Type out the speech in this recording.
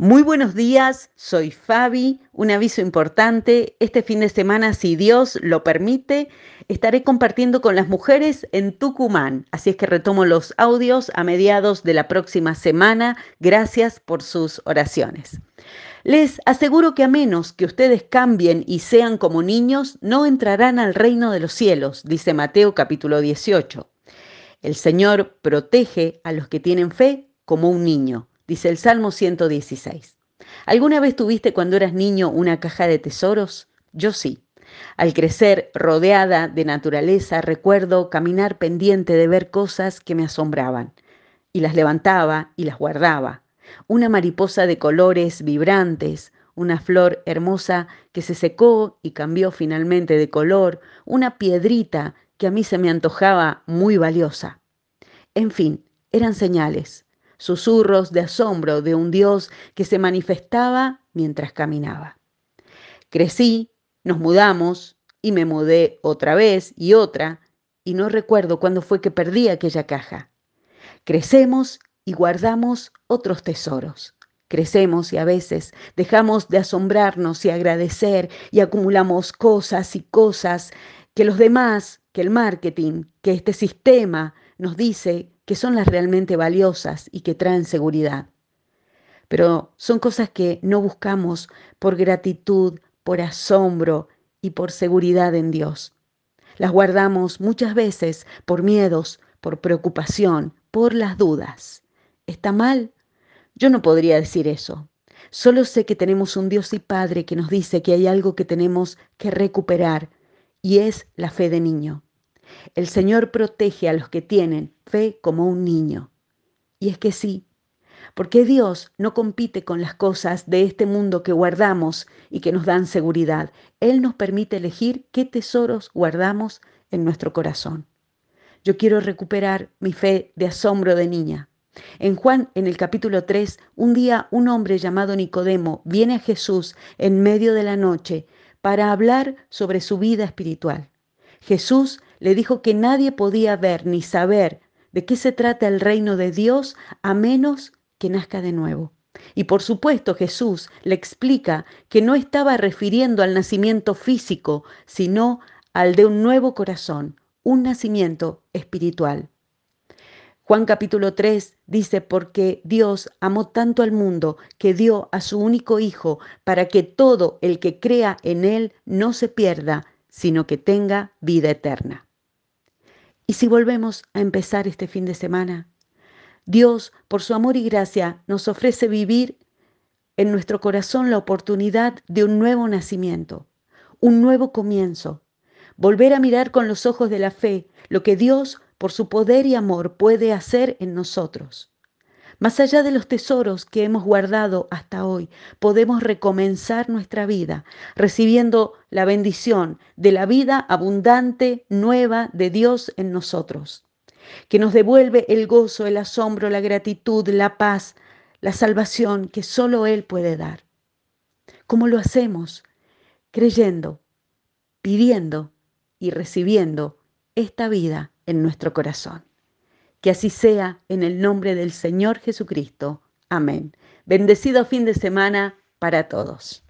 Muy buenos días, soy Fabi. Un aviso importante, este fin de semana, si Dios lo permite, estaré compartiendo con las mujeres en Tucumán. Así es que retomo los audios a mediados de la próxima semana. Gracias por sus oraciones. Les aseguro que a menos que ustedes cambien y sean como niños, no entrarán al reino de los cielos, dice Mateo capítulo 18. El Señor protege a los que tienen fe como un niño dice el Salmo 116. ¿Alguna vez tuviste cuando eras niño una caja de tesoros? Yo sí. Al crecer rodeada de naturaleza, recuerdo caminar pendiente de ver cosas que me asombraban. Y las levantaba y las guardaba. Una mariposa de colores vibrantes, una flor hermosa que se secó y cambió finalmente de color, una piedrita que a mí se me antojaba muy valiosa. En fin, eran señales, susurros de asombro de un Dios que se manifestaba mientras caminaba. Crecí, nos mudamos y me mudé otra vez y otra y no recuerdo cuándo fue que perdí aquella caja. Crecemos y guardamos otros tesoros. Crecemos y a veces dejamos de asombrarnos y agradecer y acumulamos cosas y cosas que los demás, que el marketing, que este sistema nos dice que son las realmente valiosas y que traen seguridad. Pero son cosas que no buscamos por gratitud, por asombro y por seguridad en Dios. Las guardamos muchas veces por miedos, por preocupación, por las dudas. ¿Está mal? Yo no podría decir eso. Solo sé que tenemos un Dios y Padre que nos dice que hay algo que tenemos que recuperar y es la fe de niño. El Señor protege a los que tienen fe como un niño. Y es que sí, porque Dios no compite con las cosas de este mundo que guardamos y que nos dan seguridad. Él nos permite elegir qué tesoros guardamos en nuestro corazón. Yo quiero recuperar mi fe de asombro de niña. En Juan, en el capítulo 3, un día un hombre llamado Nicodemo viene a Jesús en medio de la noche para hablar sobre su vida espiritual. Jesús le dijo que nadie podía ver ni saber de qué se trata el reino de Dios a menos que nazca de nuevo. Y por supuesto Jesús le explica que no estaba refiriendo al nacimiento físico, sino al de un nuevo corazón, un nacimiento espiritual. Juan capítulo 3 dice, porque Dios amó tanto al mundo que dio a su único Hijo para que todo el que crea en Él no se pierda, sino que tenga vida eterna. Y si volvemos a empezar este fin de semana, Dios, por su amor y gracia, nos ofrece vivir en nuestro corazón la oportunidad de un nuevo nacimiento, un nuevo comienzo, volver a mirar con los ojos de la fe lo que Dios, por su poder y amor, puede hacer en nosotros. Más allá de los tesoros que hemos guardado hasta hoy, podemos recomenzar nuestra vida recibiendo la bendición de la vida abundante, nueva de Dios en nosotros, que nos devuelve el gozo, el asombro, la gratitud, la paz, la salvación que solo Él puede dar. ¿Cómo lo hacemos? Creyendo, pidiendo y recibiendo esta vida en nuestro corazón. Que así sea en el nombre del Señor Jesucristo. Amén. Bendecido fin de semana para todos.